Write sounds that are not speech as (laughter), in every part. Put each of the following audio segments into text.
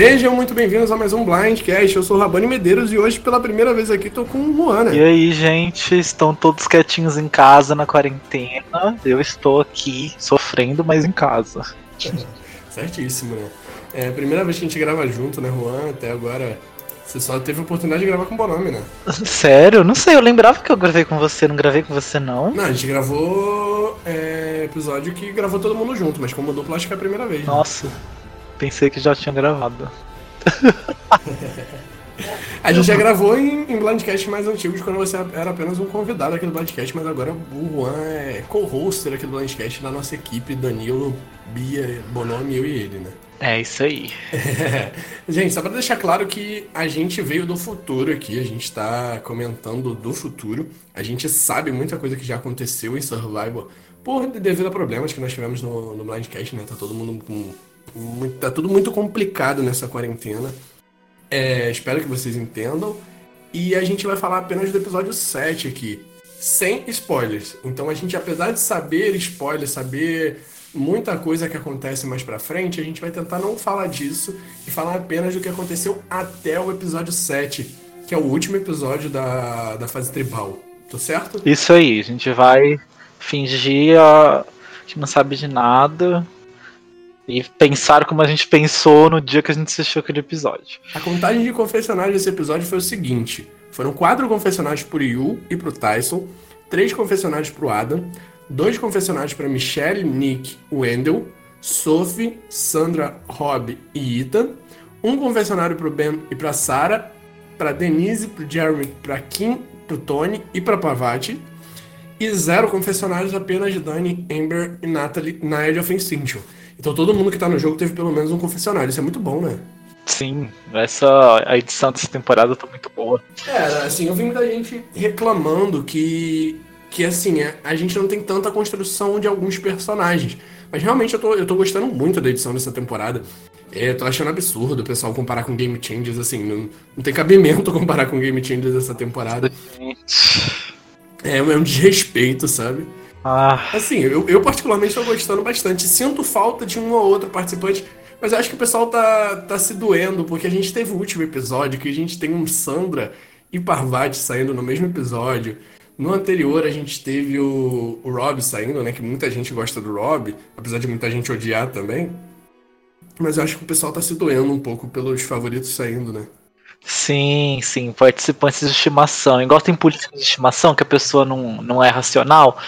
Sejam muito bem-vindos a mais um Blindcast. Eu sou o Rabani Medeiros e hoje, pela primeira vez aqui, tô com o Luana. E aí, gente, estão todos quietinhos em casa na quarentena. Eu estou aqui sofrendo, mas em casa. Certíssimo, né? É a primeira vez que a gente grava junto, né, Juan? Até agora você só teve a oportunidade de gravar com o Bonome, né? Sério? Não sei, eu lembrava que eu gravei com você, não gravei com você não. Não, a gente gravou é, episódio que gravou todo mundo junto, mas como dupla acho que é a primeira vez. Né? Pensei que já tinha gravado. (laughs) a gente já gravou em, em Blindcast mais antigos quando você era apenas um convidado aqui do Blindcast, mas agora o Juan é co-hoster aqui do Blindcast da nossa equipe, Danilo, Bia, Bonome, eu e ele, né? É isso aí. (laughs) gente, só para deixar claro que a gente veio do futuro aqui, a gente está comentando do futuro. A gente sabe muita coisa que já aconteceu em Survival por devido a problemas que nós tivemos no, no Blindcast, né? Tá todo mundo com. Muito, tá tudo muito complicado nessa quarentena. É, espero que vocês entendam. E a gente vai falar apenas do episódio 7 aqui, sem spoilers. Então a gente, apesar de saber spoilers, saber muita coisa que acontece mais pra frente, a gente vai tentar não falar disso e falar apenas do que aconteceu até o episódio 7, que é o último episódio da, da fase tribal. Tô certo? Isso aí, a gente vai fingir que não sabe de nada e pensar como a gente pensou no dia que a gente assistiu aquele episódio. A contagem de confessionários desse episódio foi o seguinte: foram quatro confessionários pro Yu e pro Tyson, três confessionários pro Adam, dois confessionários para Michelle, Nick, Wendell, Sophie, Sandra, Rob e Ethan, um confessionário para o Ben e para Sarah, para Denise, para Jeremy, para Kim, para Tony e para Pavati, e zero confessionários apenas de Dani, Amber e Natalie na Edge of Extinction. Então todo mundo que tá no jogo teve pelo menos um confessionário, isso é muito bom, né? Sim, essa a edição dessa temporada tá muito boa. É, assim, eu vi muita gente reclamando que que assim, é, a gente não tem tanta construção de alguns personagens. Mas realmente eu tô, eu tô gostando muito da edição dessa temporada. É, eu tô achando absurdo o pessoal comparar com Game Changers, assim, não, não tem cabimento (laughs) comparar com Game Changers dessa temporada. É, é um desrespeito, sabe? Ah. Assim, eu, eu particularmente tô gostando bastante. Sinto falta de um ou outro participante, mas eu acho que o pessoal tá, tá se doendo, porque a gente teve o último episódio que a gente tem um Sandra e Parvati saindo no mesmo episódio. No anterior, a gente teve o, o Rob saindo, né? Que muita gente gosta do Rob, apesar de muita gente odiar também. Mas eu acho que o pessoal tá se doendo um pouco pelos favoritos saindo, né? Sim, sim, participantes de estimação. Igual tem políticos de estimação, que a pessoa não, não é racional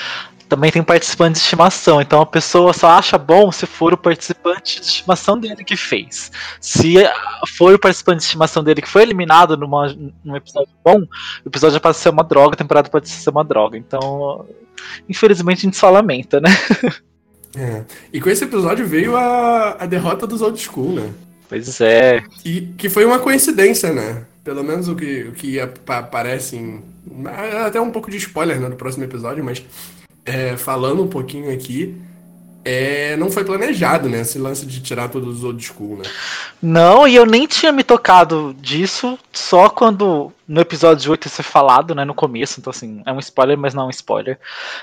também tem participantes de estimação. Então a pessoa só acha bom se for o participante de estimação dele que fez. Se for o participante de estimação dele que foi eliminado numa, num episódio bom, o episódio pode ser uma droga, a temporada pode ser uma droga. Então, infelizmente, a gente só lamenta, né? (laughs) É. E com esse episódio veio a, a derrota dos old school, né? Pois é. E que foi uma coincidência, né? Pelo menos o que, o que aparece em. Até um pouco de spoiler né, no próximo episódio, mas é, falando um pouquinho aqui, é, não foi planejado, né? Esse lance de tirar todos os old school, né? Não, e eu nem tinha me tocado disso, só quando no episódio de 8 isso é falado, né? No começo, então assim, é um spoiler, mas não é um spoiler.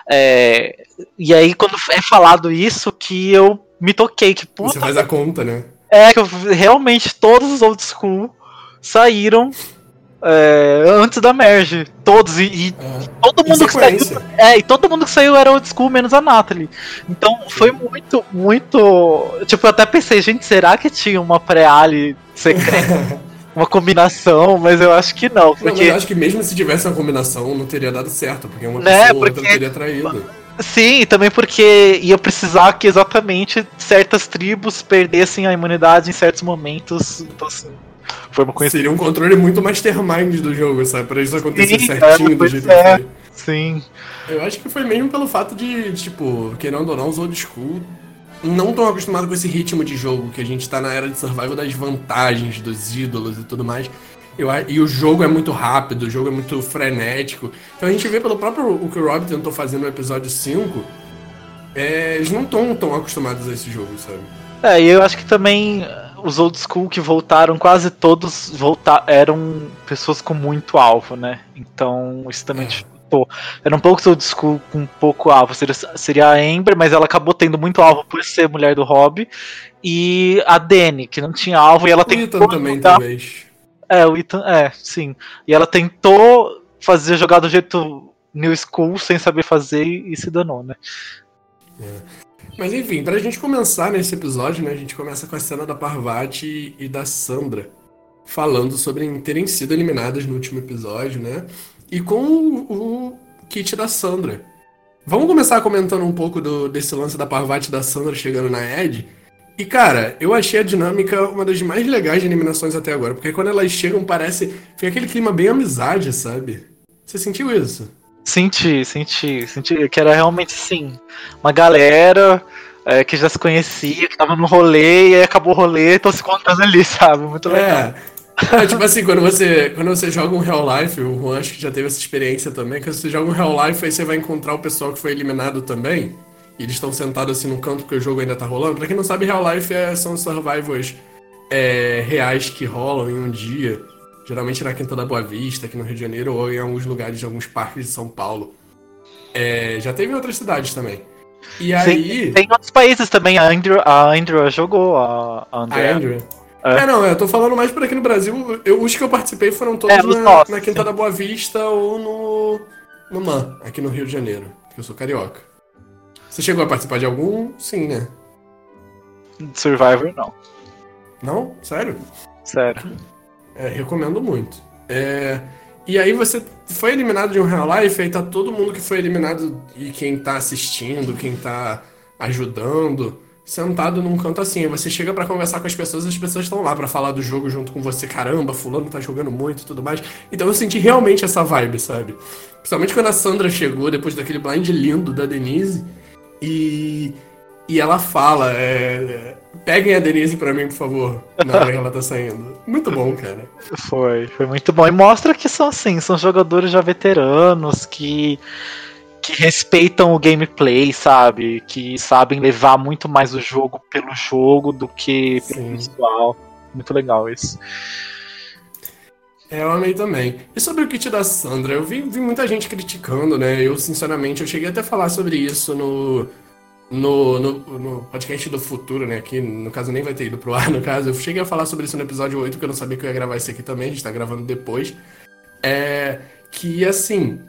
É, e aí, quando é falado isso, que eu me toquei, que puta. Você faz a conta, né? É, que eu, realmente todos os old school saíram é, antes da merge. Todos. E, e é. todo mundo que saiu. É, e todo mundo que saiu era old school, menos a Natalie. Então foi muito, muito. Tipo, eu até pensei, gente, será que tinha uma pré-ali secreta? (laughs) uma combinação, mas eu acho que não. Porque... Não, eu acho que mesmo se tivesse uma combinação, não teria dado certo, porque uma né, pessoa porque... outra teria traído. Sim, também porque ia precisar que exatamente certas tribos perdessem a imunidade em certos momentos. Então, assim, foi uma coisa. Seria um controle muito mastermind do jogo, sabe? Pra isso acontecer Sim, certinho é, do jeito é. que foi. Sim. Eu acho que foi mesmo pelo fato de, tipo, querendo ou não, os old school não estão acostumados com esse ritmo de jogo, que a gente tá na era de survival das vantagens, dos ídolos e tudo mais. Eu, e o jogo é muito rápido, o jogo é muito frenético. Então a gente vê pelo próprio o que o Rob tentou fazer no episódio 5, é, eles não estão tão acostumados a esse jogo, sabe? É, e eu acho que também os old school que voltaram, quase todos voltar, eram pessoas com muito alvo, né? Então isso também é. dificultou. Eram poucos old school com pouco alvo. Seria, seria a Amber, mas ela acabou tendo muito alvo por ser mulher do Rob. e a Dani, que não tinha alvo, e ela tem. O Ethan também, talvez. É, o Ethan, é, sim. E ela tentou fazer jogar do jeito New School sem saber fazer e, e se danou, né? É. Mas enfim, pra gente começar nesse episódio, né? A gente começa com a cena da Parvati e da Sandra falando sobre terem sido eliminadas no último episódio, né? E com o, o kit da Sandra. Vamos começar comentando um pouco do, desse lance da Parvati e da Sandra chegando na Ed. E cara, eu achei a dinâmica uma das mais legais de eliminações até agora, porque quando elas chegam parece. Fica aquele clima bem amizade, sabe? Você sentiu isso? Senti, senti, senti que era realmente sim. Uma galera é, que já se conhecia, que tava no rolê, e aí acabou o rolê, então se encontrando ali, (laughs) sabe? Muito legal. É. É, tipo assim, quando você, quando você joga um Real Life, o Juan acho que já teve essa experiência também, quando você joga um Real Life, aí você vai encontrar o pessoal que foi eliminado também, e eles estão sentados assim no canto porque o jogo ainda tá rolando. Pra quem não sabe, Real Life é, são survivals é, reais que rolam em um dia. Geralmente na Quinta da Boa Vista, aqui no Rio de Janeiro, ou em alguns lugares de alguns parques de São Paulo. É, já teve em outras cidades também. E aí. Tem, outros países também, a Andrew, a Andrew jogou, a, a Andrea. A Andrew. É. é. não, eu tô falando mais por aqui no Brasil. Eu, os que eu participei foram todos é, na, nossos, na, Quinta sim. da Boa Vista ou no, no MAN, aqui no Rio de Janeiro, que eu sou carioca. Você chegou a participar de algum? Sim, né? Survivor, não. Não? Sério? Sério. É, recomendo muito. É, e aí você foi eliminado de um Real Life, aí tá todo mundo que foi eliminado e quem tá assistindo, quem tá ajudando, sentado num canto assim. Você chega para conversar com as pessoas, as pessoas estão lá para falar do jogo junto com você. Caramba, fulano tá jogando muito e tudo mais. Então eu senti realmente essa vibe, sabe? Principalmente quando a Sandra chegou, depois daquele blind lindo da Denise. E e ela fala, é, peguem a Denise pra mim, por favor, na hora que ela tá saindo. Muito bom, cara. Foi, foi muito bom. E mostra que são assim, são jogadores já veteranos que que respeitam o gameplay, sabe? Que sabem levar muito mais o jogo pelo jogo do que pelo visual. Muito legal isso. É, eu amei também. E sobre o kit da Sandra, eu vi, vi muita gente criticando, né? Eu, sinceramente, eu cheguei até a falar sobre isso no, no, no, no, podcast do futuro, né? Aqui, no caso, nem vai ter ido pro ar, (laughs) no caso. Eu cheguei a falar sobre isso no episódio 8, porque eu não sabia que eu ia gravar isso aqui também, a gente tá gravando depois. É. Que assim.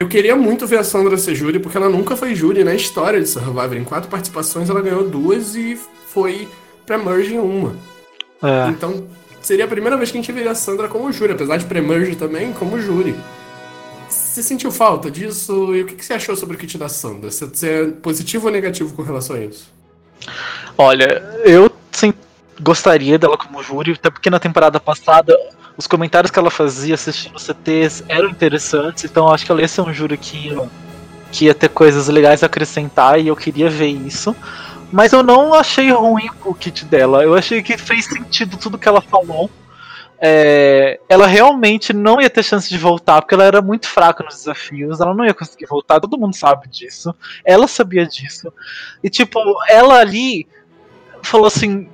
Eu queria muito ver a Sandra ser júri, porque ela nunca foi júri na história de Survivor. Em quatro participações, ela ganhou duas e foi pré-merge em uma. É. Então, seria a primeira vez que a gente veria a Sandra como júri, apesar de pré-merge também, como júri. Você sentiu falta disso? E o que você achou sobre o kit da Sandra? Você é positivo ou negativo com relação a isso? Olha, eu sim, gostaria dela como júri, até porque na temporada passada os comentários que ela fazia assistindo CTs eram interessantes, então acho que ela ia ser um júri que que ia ter coisas legais a acrescentar e eu queria ver isso. Mas eu não achei ruim o kit dela, eu achei que fez sentido tudo que ela falou é, ela realmente não ia ter chance de voltar, porque ela era muito fraca nos desafios, ela não ia conseguir voltar, todo mundo sabe disso, ela sabia disso. E tipo, ela ali falou assim: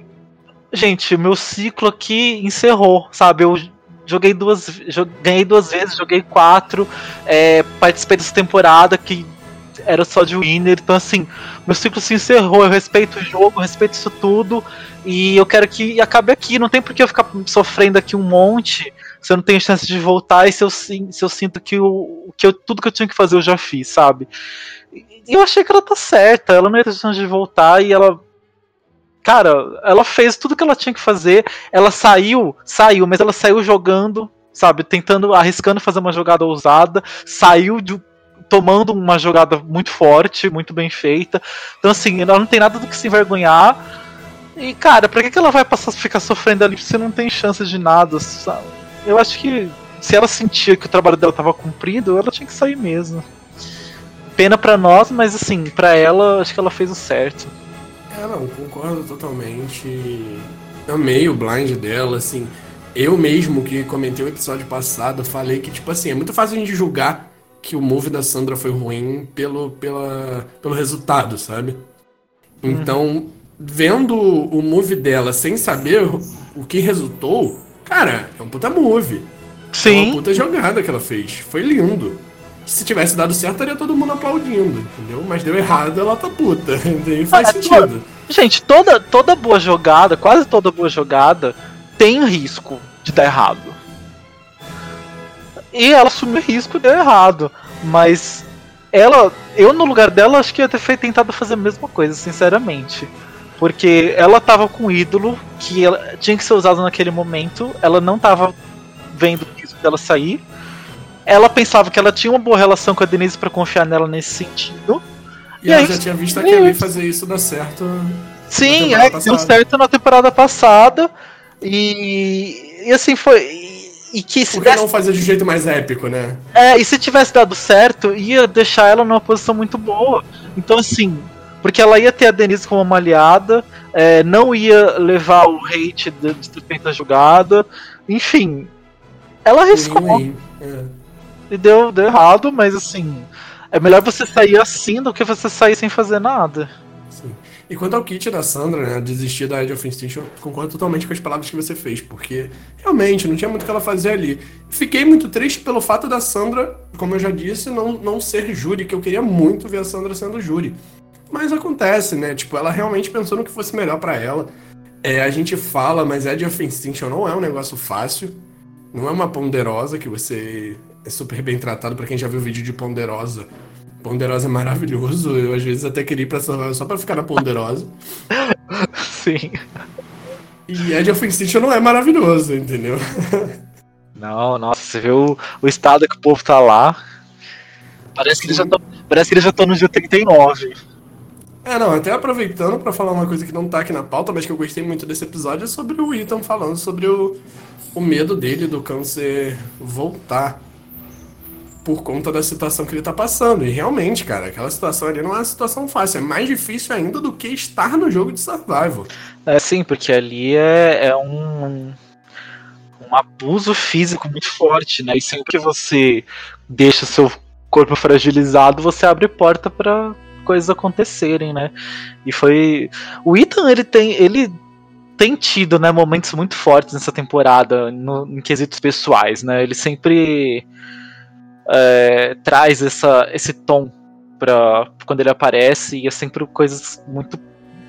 gente, meu ciclo aqui encerrou, sabe? Eu joguei duas, ganhei duas vezes, joguei quatro, é, participei dessa temporada que era só de winner, então assim, meu ciclo se encerrou, eu respeito o jogo, eu respeito isso tudo. E eu quero que acabe aqui. Não tem por que eu ficar sofrendo aqui um monte se eu não tenho chance de voltar e se eu, se eu sinto que, o, que eu, tudo que eu tinha que fazer eu já fiz, sabe? E eu achei que ela tá certa. Ela não ia ter chance de voltar e ela. Cara, ela fez tudo que ela tinha que fazer. Ela saiu, saiu, mas ela saiu jogando, sabe? Tentando, arriscando fazer uma jogada ousada. Saiu de, tomando uma jogada muito forte, muito bem feita. Então, assim, ela não tem nada do que se envergonhar e, cara, pra que, que ela vai passar ficar sofrendo ali se não tem chance de nada? Sabe? Eu acho que se ela sentia que o trabalho dela tava cumprido, ela tinha que sair mesmo. Pena pra nós, mas assim, pra ela, acho que ela fez o certo. É, não, concordo totalmente. Amei o blind dela, assim. Eu mesmo que comentei o episódio passado, falei que, tipo assim, é muito fácil a gente julgar que o move da Sandra foi ruim pelo, pela, pelo resultado, sabe? Então, uhum vendo o move dela sem saber o que resultou, cara, é um puta move. Sim. É uma puta jogada que ela fez. Foi lindo. se tivesse dado certo, estaria todo mundo aplaudindo, entendeu? Mas deu errado, ela tá puta. (laughs) E faz sentido. Gente, toda, toda boa jogada, quase toda boa jogada, tem risco de dar errado. E ela assumiu o risco e deu errado. Mas ela, eu no lugar dela, acho que ia ter feito, tentado fazer a mesma coisa, sinceramente. Porque ela tava com um ídolo que ela, tinha que ser usado naquele momento, ela não tava vendo o risco dela sair. Ela pensava que ela tinha uma boa relação com a Denise para confiar nela nesse sentido. E, e ela aí, já tinha visto a Kelly fazer isso dar certo. Sim, é, deu certo na temporada passada. E, e assim foi. E que se Por que desse... não fazer de jeito mais épico, né? É, e se tivesse dado certo, ia deixar ela numa posição muito boa. Então, assim, porque ela ia ter a Denise como uma aliada, é, não ia levar o hate de, de ter feito a jogada, enfim. Ela arriscou. É. E deu, deu errado, mas assim. É melhor você sair assim do que você sair sem fazer nada. E quanto ao kit da Sandra, né, desistir da Age of Extinction, eu concordo totalmente com as palavras que você fez, porque realmente não tinha muito o que ela fazer ali. Fiquei muito triste pelo fato da Sandra, como eu já disse, não, não ser júri, que eu queria muito ver a Sandra sendo júri. Mas acontece, né? Tipo, ela realmente pensou no que fosse melhor para ela. É, a gente fala, mas Age of Extinction não é um negócio fácil. Não é uma ponderosa que você é super bem tratado para quem já viu o vídeo de ponderosa. Ponderosa é maravilhoso. Eu às vezes até queria ir pra Survival só pra ficar na Ponderosa. (laughs) Sim. E Edge of Extinction não é maravilhoso, entendeu? (laughs) Não, nossa, você vê o, o estado que o povo tá lá. Parece que, eles já parece que eles já estão no dia 39. É, não, até aproveitando para falar uma coisa que não tá aqui na pauta, mas que eu gostei muito desse episódio, é sobre o Ethan falando sobre o, o medo dele do câncer voltar por conta da situação que ele tá passando. E realmente, cara, aquela situação ali não é uma situação fácil. É mais difícil ainda do que estar no jogo de survival. É sim, porque ali é, é um, um abuso físico muito forte, né? E sempre que você deixa o seu corpo fragilizado, você abre porta para coisas acontecerem, né? E foi o Ethan, ele tem ele tem tido, né, momentos muito fortes nessa temporada no, em quesitos pessoais, né? Ele sempre é, traz essa, esse tom para quando ele aparece e é sempre coisas muito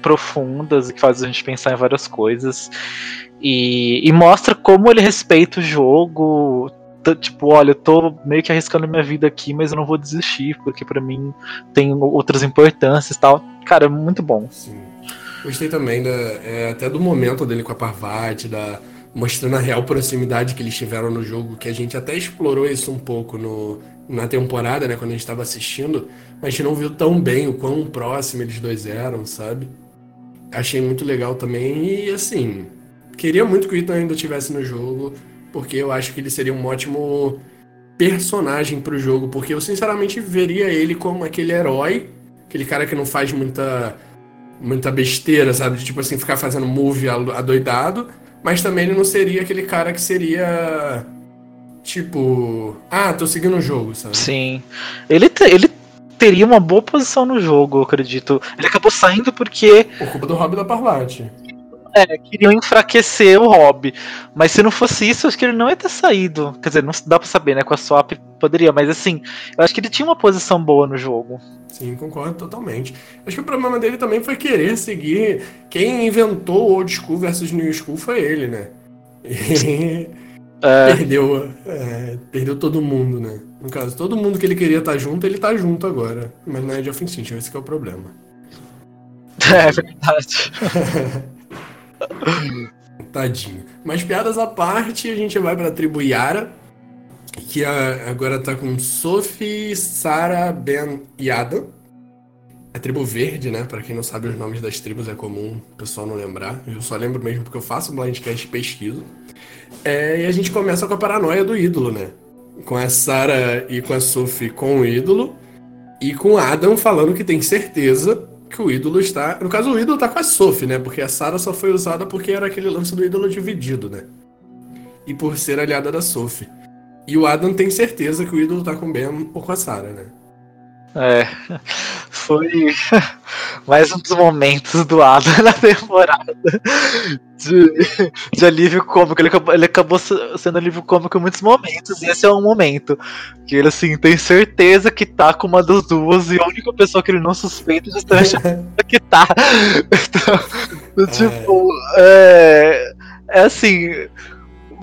profundas e que faz a gente pensar em várias coisas e, e mostra como ele respeita o jogo tipo, olha, eu tô meio que arriscando minha vida aqui, mas eu não vou desistir, porque para mim tem outras importâncias e tal. Cara, é muito bom. Sim. Gostei também da, é, até do momento dele com a Parvati, da, mostrando a real proximidade que eles tiveram no jogo, que a gente até explorou isso um pouco no, na temporada, né, quando a gente estava assistindo, mas a gente não viu tão bem o quão próximo eles dois eram, sabe? Achei muito legal também e, assim, queria muito que o Ethan ainda estivesse no jogo, porque eu acho que ele seria um ótimo personagem para o jogo, porque eu sinceramente veria ele como aquele herói, aquele cara que não faz muita muita besteira, sabe? Tipo assim, ficar fazendo move adoidado, mas também ele não seria aquele cara que seria. Tipo. Ah, tô seguindo o jogo, sabe? Sim. Ele, te, ele teria uma boa posição no jogo, eu acredito. Ele acabou saindo porque. Por culpa do Hobby da Parvati. É, queriam enfraquecer o Hobby. Mas se não fosse isso, acho que ele não ia ter saído. Quer dizer, não dá pra saber, né? Com a Swap poderia, mas assim, eu acho que ele tinha uma posição boa no jogo. Sim, concordo totalmente. Acho que o problema dele também foi querer seguir. Quem inventou o Old School versus New School foi ele, né? E (laughs) é. perdeu, é, perdeu todo mundo, né? No caso, todo mundo que ele queria estar junto, ele tá junto agora. Mas não é de Offensive, esse é o problema. (laughs) É verdade. (laughs) (laughs) Tadinho. Mas piadas à parte, a gente vai pra tribo Yara, que agora tá com Sophie, Sarah, Ben e Adam. A tribo verde, né? Pra quem não sabe os nomes das tribos é comum o pessoal não lembrar. Eu só lembro mesmo porque eu faço blindcast e pesquiso. É, e a gente começa com a paranoia do ídolo, né? Com a Sarah e com a Sophie com o ídolo. E com Adam falando que tem certeza que o ídolo está. No caso, o ídolo tá com a Sophie, né? Porque a Sarah só foi usada porque era aquele lance do ídolo dividido, né? E por ser aliada da Sophie. E o Adam tem certeza que o ídolo tá com o Ben ou com a Sarah, né? É. Foi. (laughs) mais um dos momentos do Adam na temporada de, de alívio cômico. Ele acabou, ele acabou sendo alívio cômico em muitos momentos, e esse é um momento que ele, assim, tem certeza que tá com uma das duas, e a única pessoa que ele não suspeita justamente (laughs) é que tá. Então, tipo, é, é assim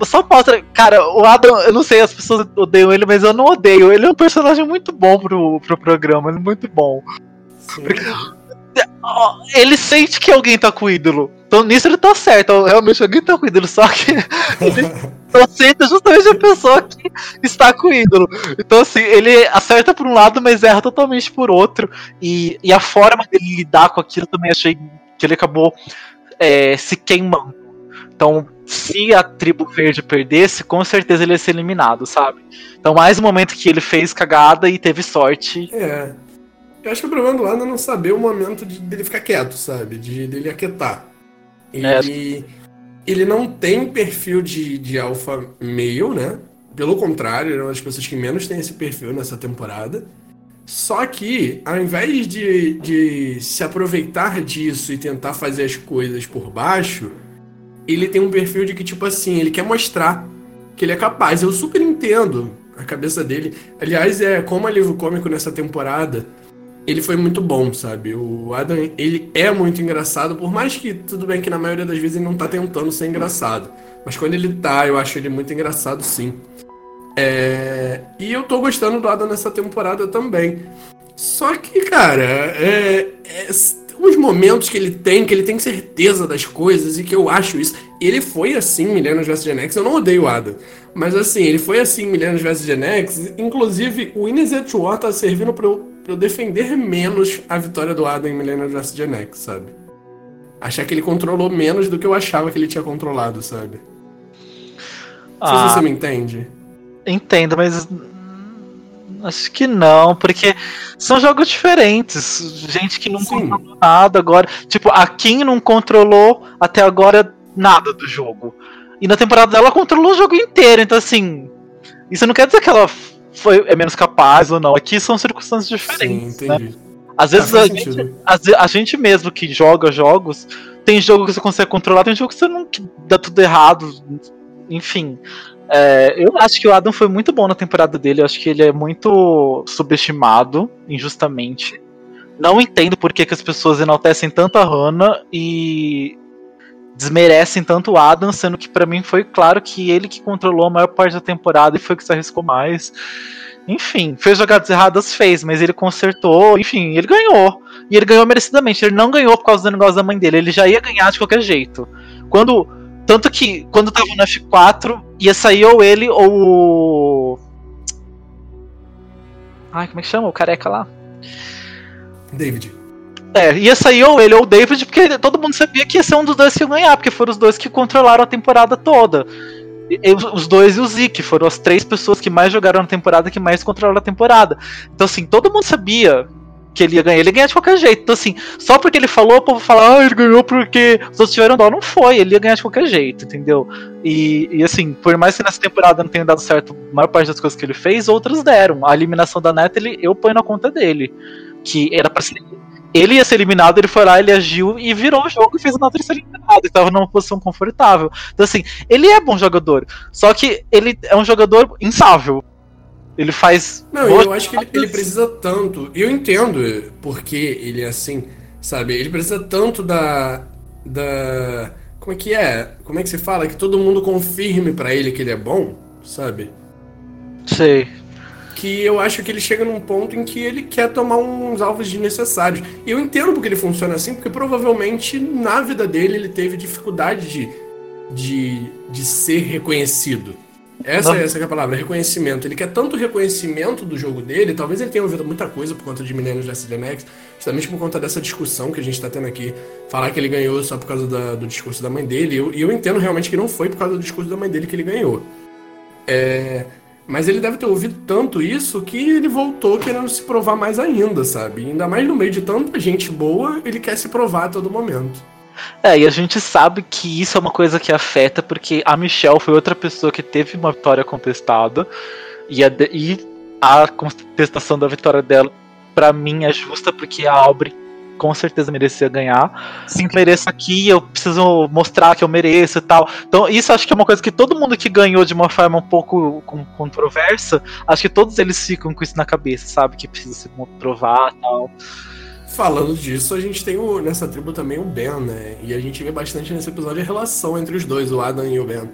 só mostra. Cara, o Adam, eu não sei, as pessoas odeiam ele, mas eu não odeio. Ele é um personagem muito bom pro, pro programa, ele é muito bom. Porque, ele sente que alguém tá com o ídolo. Então nisso ele tá certo. Realmente alguém tá com o ídolo, só que (laughs) ele aceita justamente a pessoa que está com o ídolo. Então, assim, ele acerta por um lado, mas erra totalmente por outro. E, e a forma dele lidar com aquilo também achei que ele acabou é, se queimando. Então, se a tribo verde perdesse, com certeza ele ia ser eliminado, sabe? Então, mais um momento que ele fez cagada e teve sorte. É. Eu acho que o problema do Lando é não saber o momento de, dele ficar quieto, sabe? De dele aquietar. Ele, é. ele não tem perfil de, de alfa meio, né? Pelo contrário, ele é uma das pessoas que menos tem esse perfil nessa temporada. Só que, ao invés de, de se aproveitar disso e tentar fazer as coisas por baixo, ele tem um perfil de que, tipo assim, ele quer mostrar que ele é capaz. Eu super entendo a cabeça dele. Aliás, é como alívio cômico nessa temporada, ele foi muito bom, sabe? O Adam, ele é muito engraçado, por mais que, tudo bem que na maioria das vezes ele não tá tentando ser engraçado. Mas quando ele tá, eu acho ele muito engraçado, sim. É... E eu tô gostando do Adam nessa temporada também. Só que, cara, é... é os momentos que ele tem, que ele tem certeza das coisas e que eu acho isso. Ele foi assim Millennium vs Gen X, eu não odeio o Adam. Mas assim, ele foi assim Millennium vs Gen X. Inclusive, o Ines War tá servindo pra eu, eu defender menos a vitória do Adam em Millennium vs Gen X, sabe? Achar que ele controlou menos do que eu achava que ele tinha controlado, sabe? Não sei se você ah. me entende. Entendo, mas Acho que não, porque são jogos diferentes. Gente que não Sim. controlou nada agora. Tipo, a Kim não controlou até agora nada do jogo. E na temporada dela controlou o jogo inteiro. Então, assim. Isso não quer dizer que ela foi, é menos capaz ou não. Aqui são circunstâncias diferentes. Sim, entendi. Né? Às vezes a gente, a, a gente mesmo que joga jogos, tem jogo que você consegue controlar, tem jogo que você não que dá tudo errado. Enfim. É, eu acho que o Adam foi muito bom na temporada dele. Eu acho que ele é muito subestimado, injustamente. Não entendo por que, que as pessoas enaltecem tanto a Hannah e desmerecem tanto o Adam, sendo que para mim foi claro que ele que controlou a maior parte da temporada e foi que se arriscou mais. Enfim, fez jogadas erradas, fez, mas ele consertou, enfim, ele ganhou. E ele ganhou merecidamente. Ele não ganhou por causa do negócio da mãe dele, ele já ia ganhar de qualquer jeito. Quando tanto que quando tava no F4, ia sair ou ele ou o. Ai, como é que chama? O careca lá? David. É, ia sair ou ele ou o David, porque todo mundo sabia que ia ser um dos dois que ia ganhar, porque foram os dois que controlaram a temporada toda. E, os dois e o Zeke foram as três pessoas que mais jogaram na temporada, que mais controlaram a temporada. Então, assim, todo mundo sabia que ele ia ganhar. Ele ia ganhar de qualquer jeito. Então, assim, só porque ele falou, o povo fala, ah, ele ganhou porque os outros tiveram dó. Não foi, ele ia ganhar de qualquer jeito, entendeu? E, e assim, por mais que nessa temporada não tenha dado certo a maior parte das coisas que ele fez, outras deram. A eliminação da Natalie, eu ponho na conta dele. Que era pra ser. Ele ia ser eliminado, ele foi lá, ele agiu e virou o jogo e fez a Natalie ser eliminada. E tava numa posição confortável. Então, assim, ele é bom jogador. Só que ele é um jogador insável. Ele faz. Não, eu acho que ele, ele, precisa tanto. Eu entendo porque ele é assim, sabe? Ele precisa tanto da. da. Como é que é? Como é que se fala? Que todo mundo confirme para ele que ele é bom, sabe? Sei. Que eu acho que ele chega num ponto em que ele quer tomar uns alvos desnecessários. E eu entendo porque ele funciona assim, porque provavelmente na vida dele ele teve dificuldade de, de, de ser reconhecido. Essa, essa é a palavra, reconhecimento. Ele quer tanto reconhecimento do jogo dele, talvez ele tenha ouvido muita coisa por conta de Millennium vs Max, justamente por conta dessa discussão que a gente está tendo aqui. Falar que ele ganhou só por causa da, do discurso da mãe dele, e eu, eu, entendo realmente que não foi por causa do discurso da mãe dele que ele ganhou. É, mas ele deve ter ouvido tanto isso que ele voltou querendo se provar mais ainda, sabe? ainda mais no meio de tanta gente boa, ele quer se provar a todo momento. É, e a gente sabe que isso é uma coisa que afeta, porque a Michelle foi outra pessoa que teve uma vitória contestada, e a, e a contestação da vitória dela, para mim, é justa, porque a Aubrey com certeza merecia ganhar. Sim, mereço aqui, eu preciso mostrar que eu mereço e tal. Então, isso acho que é uma coisa que todo mundo que ganhou de uma forma um pouco controversa, acho que todos eles ficam com isso na cabeça, sabe? Que precisa se provar e tal. Falando disso, a gente tem o, nessa tribo também o Ben, né? E a gente vê bastante nesse episódio a relação entre os dois, o Adam e o Ben.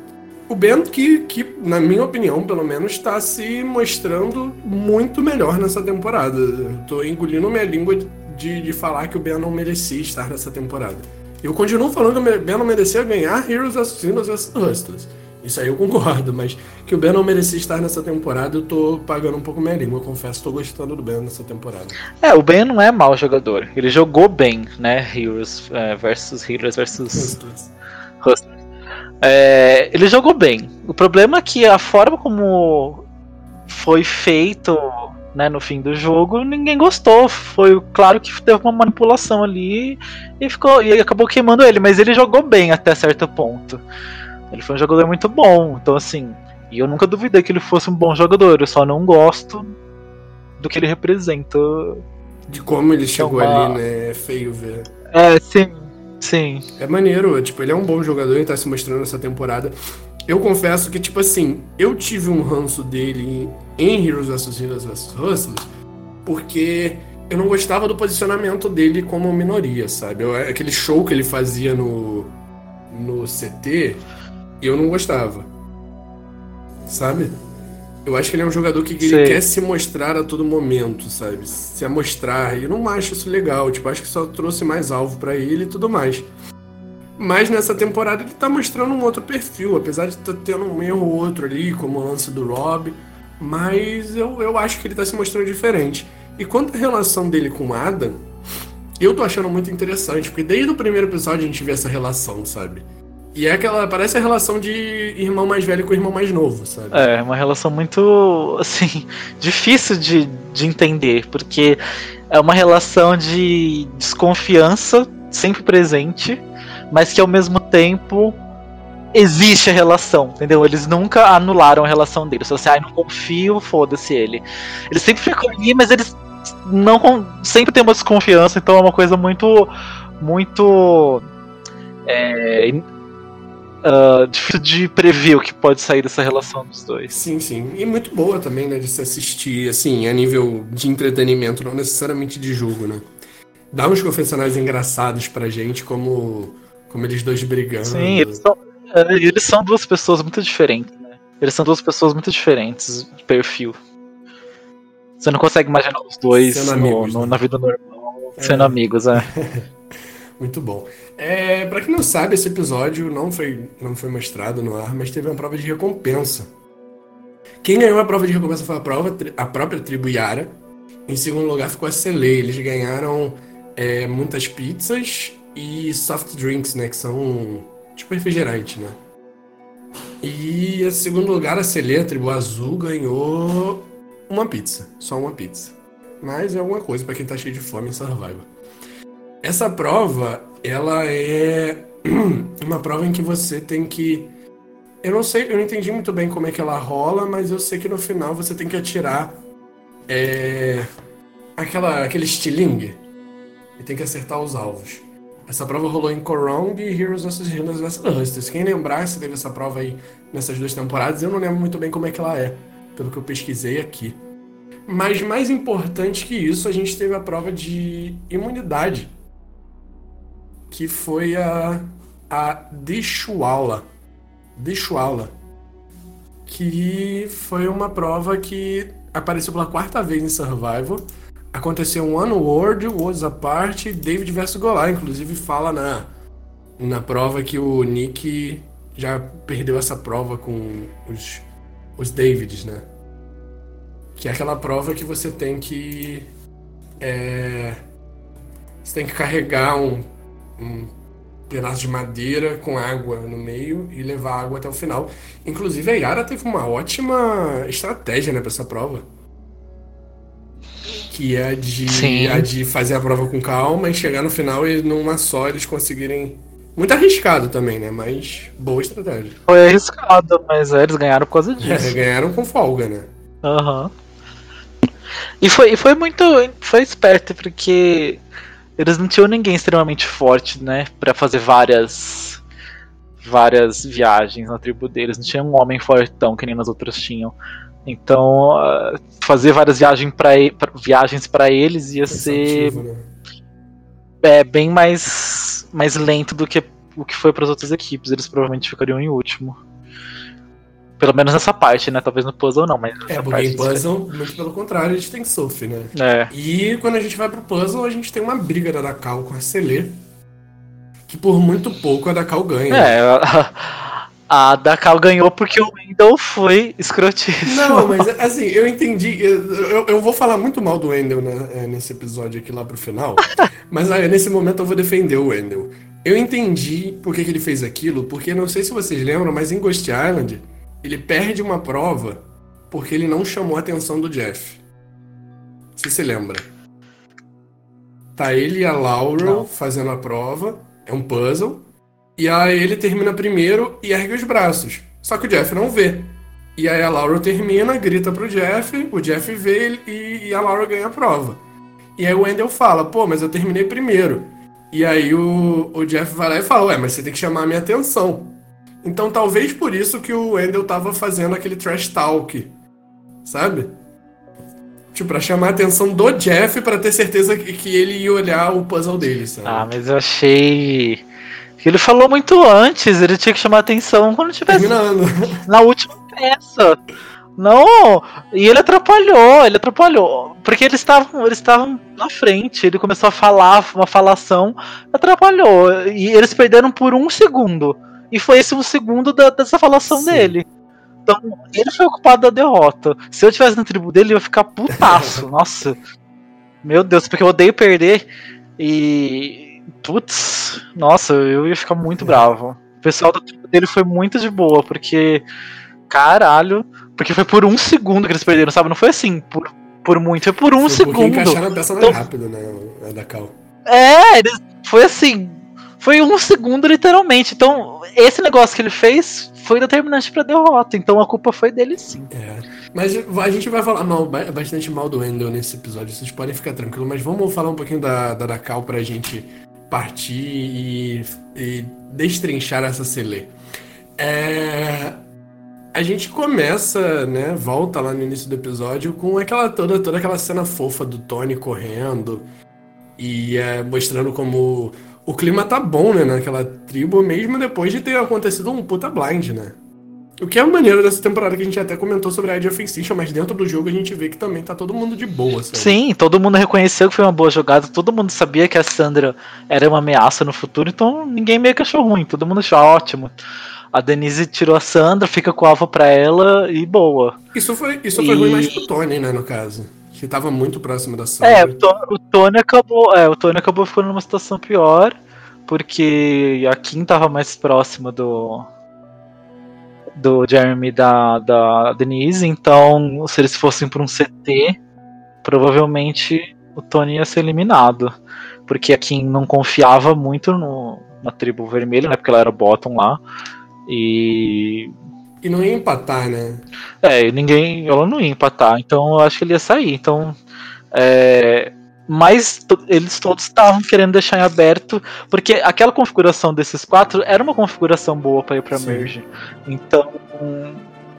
O Ben que, que na minha opinião, pelo menos, está se mostrando muito melhor nessa temporada. Tô engolindo minha língua de, de falar que o Ben não merecia estar nessa temporada. Eu continuo falando que o Ben não merecia ganhar Heroes vs. Heroes vs. Hustlers. Isso aí eu concordo, mas que o Ben não merecia estar nessa temporada, eu tô pagando um pouco minha língua. Eu confesso, tô gostando do Ben nessa temporada. É, o Ben não é mau jogador. Ele jogou bem, né? Heroes é, versus Heroes versus Hustlers. É, ele jogou bem. O problema é que a forma como foi feito né, no fim do jogo, ninguém gostou. Foi claro que teve uma manipulação ali e ficou e acabou queimando ele, mas ele jogou bem até certo ponto. Ele foi um jogador muito bom, então assim, e eu nunca duvidei que ele fosse um bom jogador, eu só não gosto do que ele representa. De como ele chegou uma... ali, né? É feio ver. É, sim. Sim. É maneiro, tipo, ele é um bom jogador e tá se mostrando essa temporada. Eu confesso que, tipo assim, eu tive um ranço dele em Heroes vs Heroes vs Hustlers, porque eu não gostava do posicionamento dele como minoria, sabe? Eu, aquele show que ele fazia no, no CT, eu não gostava. Sabe? Eu acho que ele é um jogador que ele quer se mostrar a todo momento, sabe? Se amostrar. E eu não acho isso legal. Tipo, acho que só trouxe mais alvo para ele e tudo mais. Mas nessa temporada ele tá mostrando um outro perfil, apesar de estar tá tendo um erro ou outro ali, como o lance do Rob. Mas eu, eu acho que ele tá se mostrando diferente. E quanto à relação dele com o Adam, eu tô achando muito interessante, porque desde o primeiro episódio a gente vê essa relação, sabe? E é aquela. Parece a relação de irmão mais velho com irmão mais novo, sabe? É, uma relação muito. (laughs) assim. difícil de, de entender, porque é uma relação de desconfiança sempre presente, mas que ao mesmo tempo existe a relação, entendeu? Eles nunca anularam a relação deles. Se você, ai, não confio, foda-se ele. Eles sempre ficam ali, mas eles não sempre tem uma desconfiança, então é uma coisa muito. muito. É, uh, difícil de prever o que pode sair dessa relação dos dois. Sim, sim. E muito boa também, né, de se assistir, assim, a nível de entretenimento, não necessariamente de jogo, né? Dá uns confessionários engraçados pra gente, como, como eles dois brigando. Sim, eles são, é, eles são duas pessoas muito diferentes, né? Eles são duas pessoas muito diferentes de perfil. Você não consegue imaginar os dois no, amigos, no, né? na vida normal é. sendo amigos, é. (laughs) Muito bom. É, para quem não sabe, esse episódio não foi, não foi mostrado no ar, mas teve uma prova de recompensa. Quem ganhou a prova de recompensa foi a, prova, a própria tribo Yara. Em segundo lugar ficou a Cele. Eles ganharam é, muitas pizzas e soft drinks, né? Que são tipo refrigerante, né? E em segundo lugar, a Cele, a tribo azul, ganhou uma pizza. Só uma pizza. Mas é alguma coisa para quem tá cheio de fome em Survival. Essa prova, ela é (clears throat) uma prova em que você tem que. Eu não sei, eu não entendi muito bem como é que ela rola, mas eu sei que no final você tem que atirar é, aquela, aquele estilingue e tem que acertar os alvos. Essa prova rolou em Korong e Heroes vs. Heroes vs. Hustlers. Quem lembrar se teve essa prova aí nessas duas temporadas, eu não lembro muito bem como é que ela é, pelo que eu pesquisei aqui. Mas mais importante que isso, a gente teve a prova de imunidade que foi a, a Dishuala. Dishuala. Que foi uma prova que apareceu pela quarta vez em Survival. Aconteceu um ano World, Was Apart, David vs Goliath. Inclusive fala na, na prova que o Nick já perdeu essa prova com os, os Davids, né? Que é aquela prova que você tem que. É, você tem que carregar um um pedaço de madeira com água no meio e levar água até o final. Inclusive a Yara teve uma ótima estratégia né, para essa prova. Que é de, a de fazer a prova com calma e chegar no final e numa só eles conseguirem. Muito arriscado também, né? Mas boa estratégia. Foi arriscado, mas é, eles ganharam por causa disso. É, ganharam com folga, né? Aham. Uhum. E foi, e foi muito. Foi esperto, porque eles não tinham ninguém extremamente forte, né, para fazer várias várias viagens na tribo deles. Não tinha um homem fortão que nem nas outras tinham. Então, fazer várias viagens para viagens para eles ia ser né? é, bem mais mais lento do que o que foi para as outras equipes. Eles provavelmente ficariam em último. Pelo menos nessa parte, né? Talvez no puzzle não, mas. É, porque em puzzle, muito pelo contrário, a gente tem Sophie, né? É. E quando a gente vai pro puzzle, a gente tem uma briga da Dakal com a Celê. Que por muito pouco a Dakal ganha. É, a, (laughs) a Dakal ganhou porque o Wendell foi escrotíssimo. Não, mas assim, eu entendi. Eu, eu vou falar muito mal do Wendell né, é, nesse episódio aqui lá pro final. (laughs) mas aí, nesse momento eu vou defender o Wendell. Eu entendi por que, que ele fez aquilo, porque não sei se vocês lembram, mas em Ghost Island ele perde uma prova porque ele não chamou a atenção do Jeff. Se você lembra. Tá ele e a Laurel fazendo a prova, é um puzzle, e aí ele termina primeiro e ergue os braços. Só que o Jeff não vê. E aí a Laurel termina, grita pro Jeff, o Jeff vê e, e a Laurel ganha a prova. E aí o Wendell fala, pô, mas eu terminei primeiro. E aí o, o Jeff vai lá e fala, ué, mas você tem que chamar a minha atenção. Então talvez por isso que o Wendell tava fazendo aquele trash talk, sabe? Tipo, pra chamar a atenção do Jeff para ter certeza que, que ele ia olhar o puzzle dele, sabe? Ah, mas eu achei. Ele falou muito antes, ele tinha que chamar a atenção quando tivesse. Terminando. Na última peça. Não, e ele atrapalhou, ele atrapalhou. Porque eles estavam eles estavam na frente, ele começou a falar, uma falação, atrapalhou. E eles perderam por um segundo. E foi esse um segundo da, dessa falação Sim. dele. Então, ele foi ocupado da derrota. Se eu tivesse na tribo dele, eu ia ficar putaço. (laughs) Nossa. Meu Deus, porque eu odeio perder. E. Putz, nossa, eu ia ficar muito bravo. O pessoal da tribo dele foi muito de boa, porque. Caralho. Porque foi por um segundo que eles perderam, sabe? Não foi assim, por, por muito, foi por um foi segundo. encaixaram a peça mais então, rápido, né? A da Cal. É, eles, foi assim, foi um segundo, literalmente. Então, esse negócio que ele fez foi determinante pra derrota. Então a culpa foi dele sim. É. Mas a gente vai falar mal, bastante mal do Wendell nesse episódio, vocês podem ficar tranquilos. Mas vamos falar um pouquinho da, da Dakal pra gente partir e, e destrinchar essa Celê. É, a gente começa, né, volta lá no início do episódio com aquela toda, toda aquela cena fofa do Tony correndo e é, mostrando como o clima tá bom, né, naquela tribo, mesmo depois de ter acontecido um puta blind, né? O que é maneiro dessa temporada que a gente até comentou sobre a Age of Extinction, mas dentro do jogo a gente vê que também tá todo mundo de boa, sabe? Sim, todo mundo reconheceu que foi uma boa jogada, todo mundo sabia que a Sandra era uma ameaça no futuro, então ninguém meio que achou ruim, todo mundo achou ótimo. A Denise tirou a Sandra, fica com o alvo pra ela e boa. Isso foi, isso foi e... ruim mais pro Tony, né, no caso. Que tava muito próximo da Sandra. É, o, Tony acabou. É, o Tony acabou ficando numa situação pior. Porque a Kim tava mais próxima do. Do Jeremy da, da Denise, então se eles fossem por um CT, provavelmente o Tony ia ser eliminado. Porque a Kim não confiava muito no, na tribo vermelha, né? Porque ela era bottom lá. E e não ia empatar, né? É, ninguém. Ela não ia empatar, então eu acho que ele ia sair. Então. É, mas eles todos estavam querendo deixar em aberto, porque aquela configuração desses quatro era uma configuração boa para ir para merge. Então,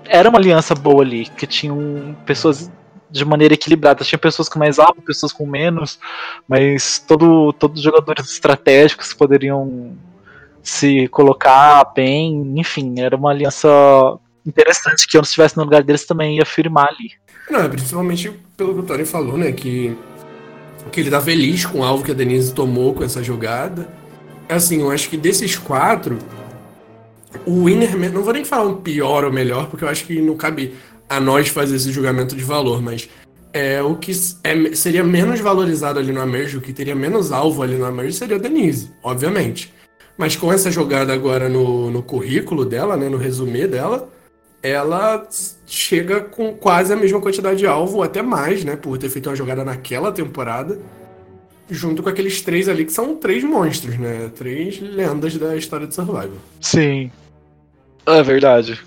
era uma aliança boa ali, que tinham pessoas de maneira equilibrada. Tinha pessoas com mais alto, pessoas com menos, mas todo, todos os jogadores estratégicos poderiam se colocar bem, enfim, era uma aliança interessante que eu, se estivesse no lugar deles, também ia firmar ali. Não, principalmente pelo que o Tony falou, né, que, que ele tá feliz com o alvo que a Denise tomou com essa jogada. Assim, eu acho que desses quatro, o Winner, não vou nem falar um pior ou melhor, porque eu acho que não cabe a nós fazer esse julgamento de valor, mas é o que é, seria menos valorizado ali no Amerge, o que teria menos alvo ali no Amerge seria a Denise, obviamente. Mas com essa jogada agora no, no currículo dela, né, no resumê dela, ela chega com quase a mesma quantidade de alvo, até mais, né, por ter feito uma jogada naquela temporada, junto com aqueles três ali que são três monstros, né, três lendas da história de Survival. Sim, é verdade.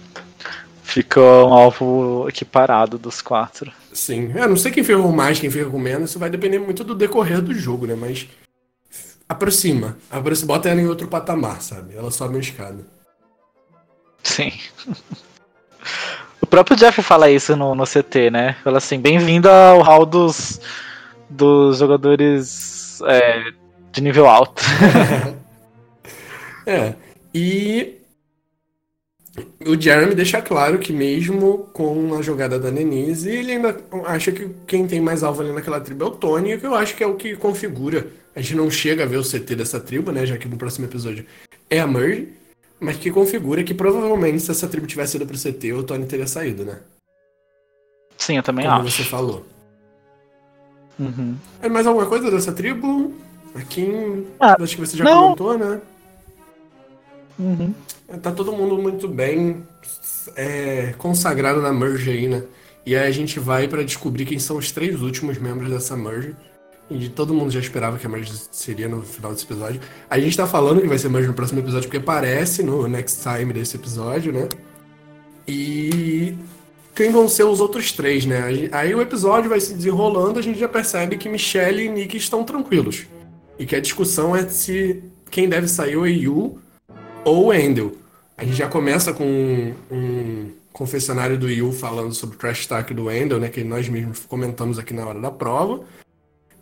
Fica um alvo equiparado dos quatro. Sim, eu não sei quem ferrou mais, quem ferrou menos, isso vai depender muito do decorrer do jogo, né, mas aproxima. aproxima. Bota ela em outro patamar, sabe? Ela sobe uma escada. Sim. (laughs) O próprio Jeff fala isso no, no CT, né? Fala assim, bem-vindo ao hall dos, dos jogadores é, de nível alto. (laughs) é. E o Jeremy deixa claro que mesmo com a jogada da Denise, ele ainda acha que quem tem mais alvo ali naquela tribo é o Tony, que eu acho que é o que configura. A gente não chega a ver o CT dessa tribo, né? Já que no próximo episódio é a Merge, mas que configura que provavelmente se essa tribo tivesse ido pro CT, o Tony teria saído, né? Sim, eu também Como acho. você falou. Uhum. É mais alguma coisa dessa tribo? Aqui, Ah, acho que você já não. comentou, né? Uhum. Tá todo mundo muito bem é, consagrado na merge aí, né? E aí a gente vai pra descobrir quem são os três últimos membros dessa merge. E todo mundo já esperava que a merge seria no final desse episódio. A gente tá falando que vai ser merge no próximo episódio porque aparece no next time desse episódio, né? E quem vão ser os outros três, né? Aí- o episódio vai se desenrolando, a gente já percebe que Michelle e Nick estão tranquilos. E que a discussão é se quem deve sair o Yu ou o Endel. A gente já começa com um, um confessionário do Yu falando sobre o trash talk do Endel, né? Que nós mesmos comentamos aqui na hora da prova.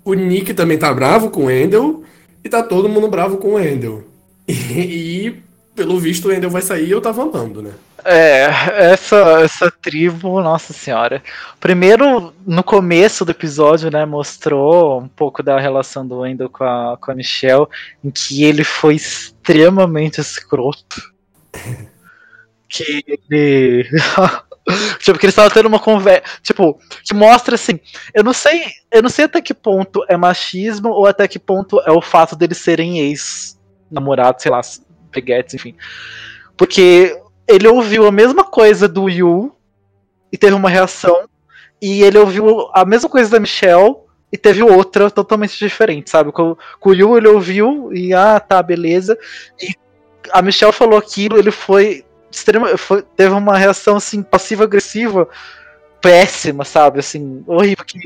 O Nick também tá bravo com o Endel. E tá todo mundo bravo com o Endel. E, (laughs) e, pelo visto o Endel vai sair e eu tava amando, né? É, essa, essa tribo, nossa senhora. Primeiro, no começo do episódio, né, mostrou um pouco da relação do Wendell com a, com a Michelle, em que ele foi extremamente escroto. (laughs) Que ele. (laughs) (laughs) tipo, que eles estavam tendo uma conversa. Tipo, que mostra assim. Eu não sei. Eu não sei até que ponto é machismo ou até que ponto é o fato deles serem ex-namorados, sei lá, peguetes, enfim. Porque ele ouviu a mesma coisa do Yu e teve uma reação. E ele ouviu a mesma coisa da Michelle e teve outra totalmente diferente, sabe? Com, com o Yu ele ouviu e ah, tá, beleza. E a Michelle falou aquilo, ele foi extrema, foi, teve uma reação assim passiva-agressiva péssima, sabe? Assim, horrível que,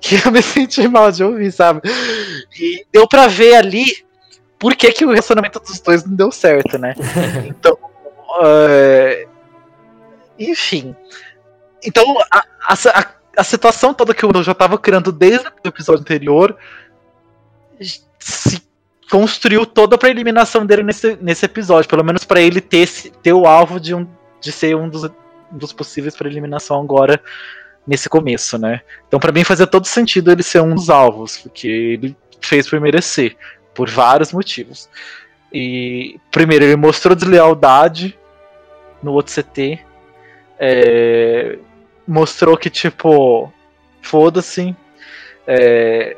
que eu me (laughs) senti mal de ouvir, sabe? E deu pra ver ali por que, que o relacionamento dos dois não deu certo, né? (laughs) Então, é, enfim. Então, a, a, a situação toda que eu já estava criando desde o episódio anterior se construiu toda pra eliminação dele nesse, nesse episódio. Pelo menos para ele ter, ter o alvo de, um, de ser um dos, dos possíveis para eliminação agora nesse começo, né? Então, para mim, fazia todo sentido ele ser um dos alvos, porque ele fez por merecer, por vários motivos. E primeiro, ele mostrou deslealdade no outro CT. É, mostrou que, tipo, foda-se. É,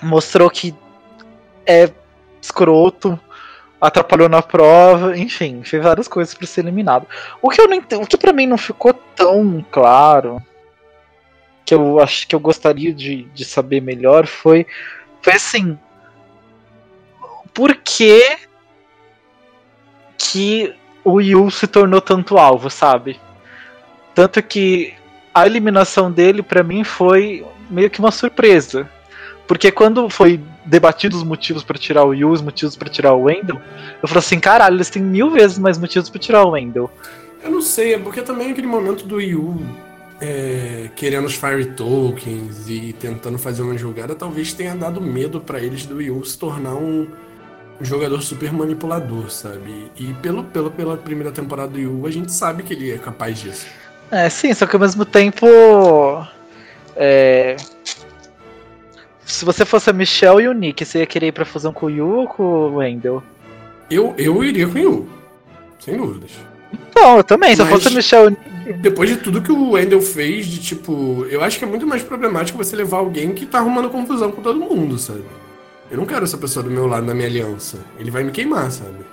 mostrou que é escroto, atrapalhou na prova, enfim, fez várias coisas pra ser eliminado. O que eu não entendo, o que para mim não ficou tão claro, que eu acho que eu gostaria de, de saber melhor foi, foi assim, por que que o Yu se tornou tanto alvo, sabe? Tanto que a eliminação dele pra mim foi meio que uma surpresa. Porque quando foi debatido os motivos pra tirar o Yu, os motivos pra tirar o Wendell, eu falei assim, caralho, eles têm mil vezes mais motivos pra tirar o Wendell. Eu não sei, é porque também aquele momento do Yu é, querendo os Fire Tokens e tentando fazer uma jogada, talvez tenha dado medo pra eles do Yu se tornar um, um jogador super manipulador, sabe? E pelo, pelo, pela primeira temporada do Yu, a gente sabe que ele é capaz disso. É, sim, só que ao mesmo tempo. É, se você fosse a Michelle e o Nick, você ia querer ir pra fusão com o Yu ou com o Wendell? Eu, eu iria com o Yu, sem dúvidas. Não, eu também. Se eu fosse a Michelle e o Nick. Depois de tudo que o Wendell fez, de tipo, eu acho que é muito mais problemático você levar alguém que tá arrumando confusão com todo mundo, sabe? Eu não quero essa pessoa do meu lado na minha aliança. Ele vai me queimar, sabe?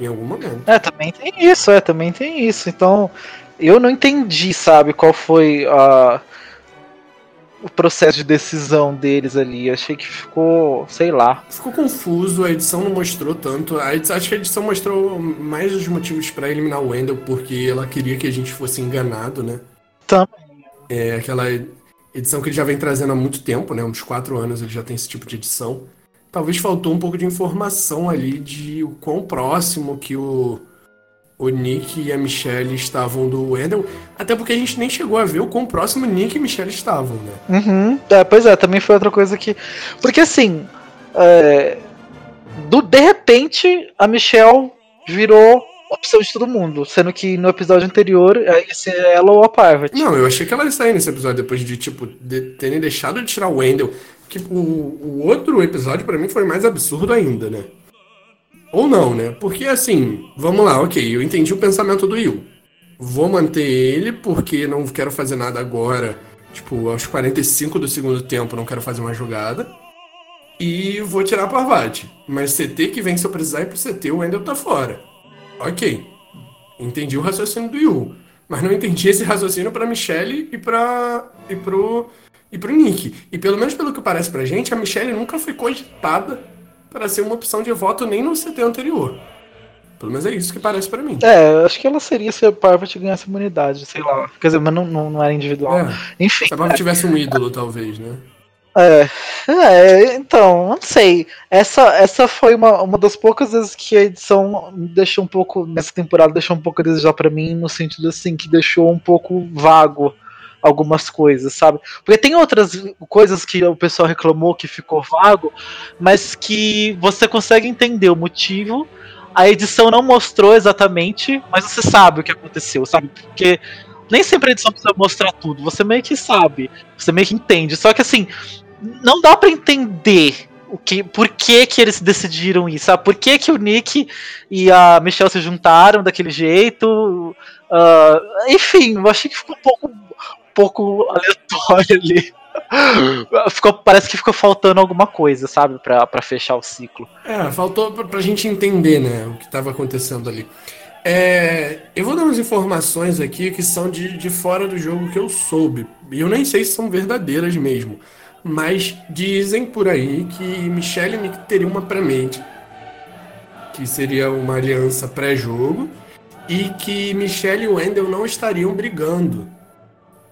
Em algum momento. É, também tem isso, é, também tem isso. Então, eu não entendi, sabe, qual foi a, o processo de decisão deles ali. Achei que ficou, sei lá. Ficou confuso, a edição não mostrou tanto. A edição, acho que a edição mostrou mais os motivos pra eliminar o Wendell, porque ela queria que a gente fosse enganado, né? Também. É aquela edição que ele já vem trazendo há muito tempo, né? Uns quatro anos ele já tem esse tipo de edição. talvez faltou um pouco de informação ali de o quão próximo que o, o Nick e a Michelle estavam do Wendell. Até porque a gente nem chegou a ver o quão próximo Nick e Michelle estavam, né? Uhum. É, pois é, também foi outra coisa que. Porque assim. É... Do, de repente, a Michelle virou opção de todo mundo, sendo que no episódio anterior ia ser ela ou a Parvati. Não, eu achei que ela ia sair nesse episódio depois de, tipo, de terem deixado de tirar o Wendell. Que o, o outro episódio para mim foi mais absurdo ainda, né? Ou não, né? Porque assim, vamos lá, ok, eu entendi o pensamento do Will. Vou manter ele porque não quero fazer nada agora. Tipo, aos 45 do segundo tempo não quero fazer uma jogada. E vou tirar a Parvati. Mas CT que vem se eu precisar ir pro CT, o Wendell tá fora. Ok. Entendi o raciocínio do Yu. Mas não entendi esse raciocínio pra Michelle e para e pro e pro Nick. E pelo menos pelo que parece pra gente, a Michelle nunca foi cogitada para ser uma opção de voto nem no CT anterior. Pelo menos é isso que parece para mim. É, acho que ela seria se a Parvati ganhasse imunidade, sei lá. Quer dizer, mas não, não, não era individual. É. Enfim. Se a Parvati tivesse um ídolo, talvez, né? É, é, então, não sei. Essa, essa foi uma, uma das poucas vezes que a edição deixou um pouco, nessa temporada, deixou um pouco a desejar pra mim, no sentido assim, que deixou um pouco vago algumas coisas, sabe? Porque tem outras coisas que o pessoal reclamou que ficou vago, mas que você consegue entender o motivo. A edição não mostrou exatamente, mas você sabe o que aconteceu, sabe? Porque nem sempre a edição precisa mostrar tudo, você meio que sabe, você meio que entende. Só que assim, não dá para entender o que, por que, que eles decidiram isso, sabe? Por que, que o Nick e a Michelle se juntaram daquele jeito? Uh, enfim, eu achei que ficou um pouco, pouco aleatório ali. Ficou, parece que ficou faltando alguma coisa, sabe, para fechar o ciclo. É, faltou pra, pra gente entender, né, o que estava acontecendo ali. É, eu vou dar umas informações aqui que são de, de fora do jogo que eu soube. E eu nem sei se são verdadeiras mesmo. Mas dizem por aí que Michelle e Nick teriam uma pré-mente, que seria uma aliança pré-jogo, e que Michelle e Wendell não estariam brigando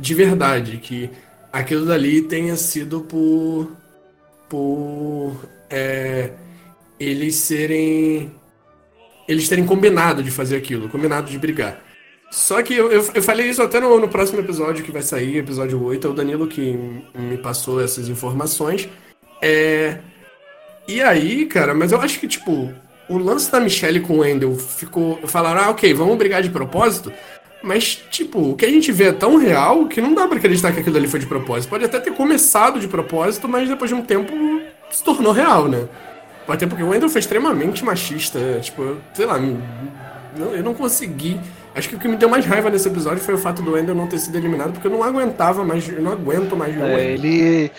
de verdade, que aquilo dali tenha sido por, por é, eles serem eles terem combinado de fazer aquilo, combinado de brigar. Só que eu, eu, eu falei isso até no, no, próximo episódio que vai sair, episódio 8, é o Danilo que me passou essas informações. É. E aí, cara, mas eu acho que, tipo, o lance da Michelle com o Wendell ficou. Falaram, ah, ok, vamos brigar de propósito. Mas, tipo, o que a gente vê é tão real que não dá pra acreditar que aquilo ali foi de propósito. Pode até ter começado de propósito, mas depois de um tempo se tornou real, né? Até porque o Wendell foi extremamente machista. Tipo, sei lá, eu não consegui Acho que o que me deu mais raiva nesse episódio foi o fato do Ender não ter sido eliminado, porque eu não aguentava mais, eu não aguento mais ver é, Ele.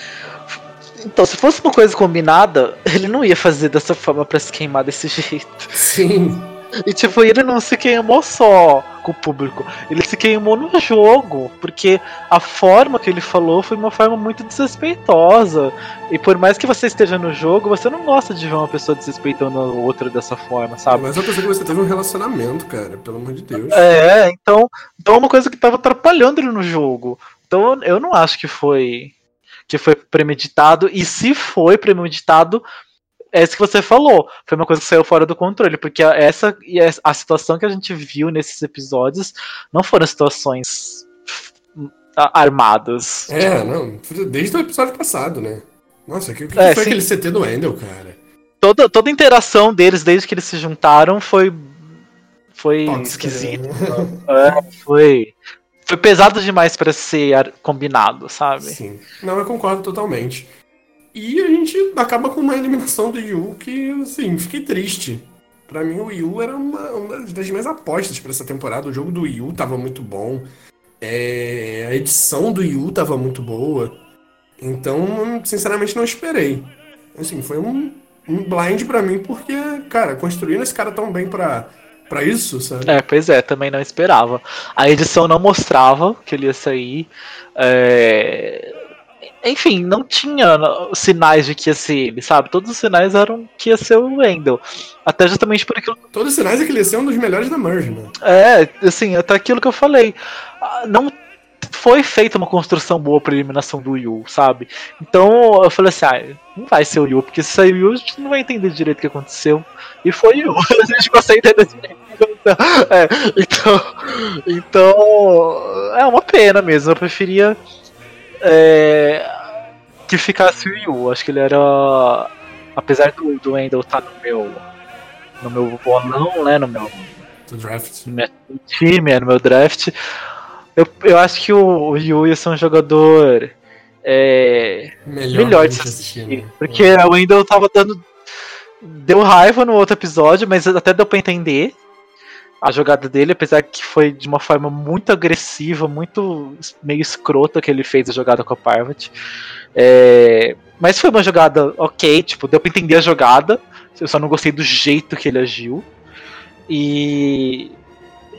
Então, se fosse uma coisa combinada, ele não ia fazer dessa forma para se queimar desse (laughs) jeito. Sim. E tipo, ele não se queimou só com o público, ele se queimou no jogo, porque a forma que ele falou foi uma forma muito desrespeitosa. E por mais que você esteja no jogo, você não gosta de ver uma pessoa desrespeitando a outra dessa forma, sabe? Mas a pessoa que você teve um relacionamento, cara, pelo amor de Deus. É, então, então é uma coisa que tava atrapalhando ele no jogo. Então eu não acho que foi que foi premeditado, e se foi premeditado, é isso que você falou. Foi uma coisa que saiu fora do controle, porque essa e a situação que a gente viu nesses episódios não foram situações armadas. É, não. Desde o episódio passado, né? Nossa, o que, que é, foi sim. aquele CT do Wendell, cara? Toda, toda a interação deles desde que eles se juntaram foi. Foi esquisito. (laughs) é, foi. Foi pesado demais para ser combinado, sabe? Sim. Não, eu concordo totalmente. E a gente acaba com uma eliminação do Yu que, assim, fiquei triste. Para mim, o Yu era uma, uma, das minhas apostas para essa temporada. O jogo do Yu tava muito bom. É, a edição do Yu tava muito boa. Então, sinceramente, não esperei. Assim, foi um, um blind para mim, porque, cara, construindo esse cara tão bem pra, pra isso, sabe? É, pois é, também não esperava. A edição não mostrava que ele ia sair. É enfim, não tinha sinais de que ia ser ele, sabe? Todos os sinais eram que ia ser o Wendell. Até justamente por aquilo. Todos os sinais é que ele ia ser um dos melhores da Merge, né? É, assim, até aquilo que eu falei. Ah, não foi feita uma construção boa pra eliminação do Yu, sabe? Então eu falei assim, ah, não vai ser o Yu, porque se sair o Yu, a gente não vai entender direito o que aconteceu. E foi o Yu, (laughs) a gente consegue entender direito. É, então, então, é uma pena mesmo. Eu preferia é, que ficasse o Yu. Acho que ele era. Apesar do, do Wendell estar tá no meu. No meu bolão, né? No meu. draft. No meu time, no meu draft. Eu, eu acho que o, o Yu ia ser um jogador é, melhor, melhor de se assistir. Né? Porque é. o Wendell tava dando. Deu raiva no outro episódio, mas até deu pra entender a jogada dele, apesar que foi de uma forma muito agressiva, muito meio escrota que ele fez a jogada com a Parvati. É, mas foi uma jogada ok, tipo, deu pra entender a jogada. Eu só não gostei do jeito que ele agiu. E.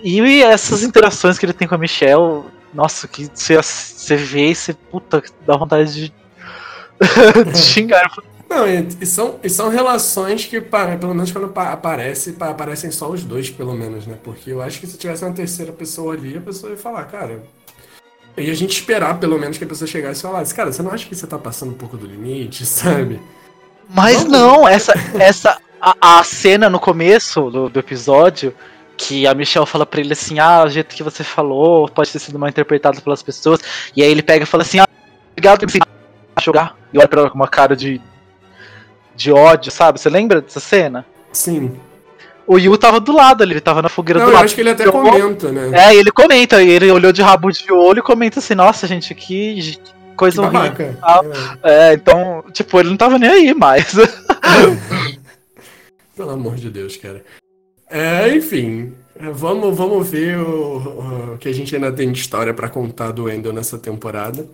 E essas interações que ele tem com a Michelle, nossa, que você, você vê e você, puta, dá vontade de, (laughs) de xingar. Não, e, e, são, e são relações que, para, pelo menos quando aparece, aparecem só os dois, pelo menos, né? Porque eu acho que se tivesse uma terceira pessoa ali, a pessoa ia falar, cara. E a gente esperar, pelo menos, que a pessoa chegasse e falasse, cara, você não acha que você tá passando um pouco do limite, (laughs) sabe? Mas Vamos... não, essa, essa a, a, cena no começo do, do episódio, que a Michelle fala pra ele assim, ah, o jeito que você falou pode ter sido mal interpretado pelas pessoas, e aí ele pega e fala assim, ah, obrigado por jogar, e olha pra ela com uma cara de de ódio, sabe? Você lembra dessa cena? Sim. O Yu tava do lado ali, ele tava na fogueira Não, do lado. Eu acho que ele até comenta, né? É, ele comenta, ele olhou de rabo de olho e comenta assim, nossa, gente, que coisa que horrível. É. é. então, tipo, ele não tava nem aí mais. (laughs) Pelo amor de Deus, cara. É, enfim, vamos, vamos ver o, o que a gente ainda tem de história para contar do Endo nessa temporada.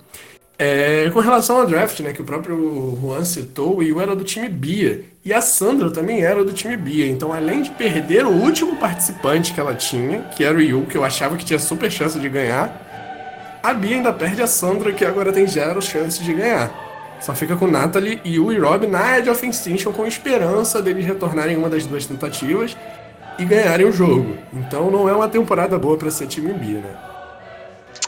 É, com relação ao draft, né, que o próprio Juan citou, o Yu era do time Bia. E a Sandra também era do time Bia. Então, além de perder o último participante que ela tinha, que era o Yu, que eu achava que tinha super chance de ganhar, a Bia ainda perde a Sandra, que agora tem zero chances de ganhar. Só fica com Natalie, Yu e Rob na Edge of Extinction com esperança deles retornarem uma das duas tentativas e ganharem o jogo. Então não é uma temporada boa para ser time Bia, né?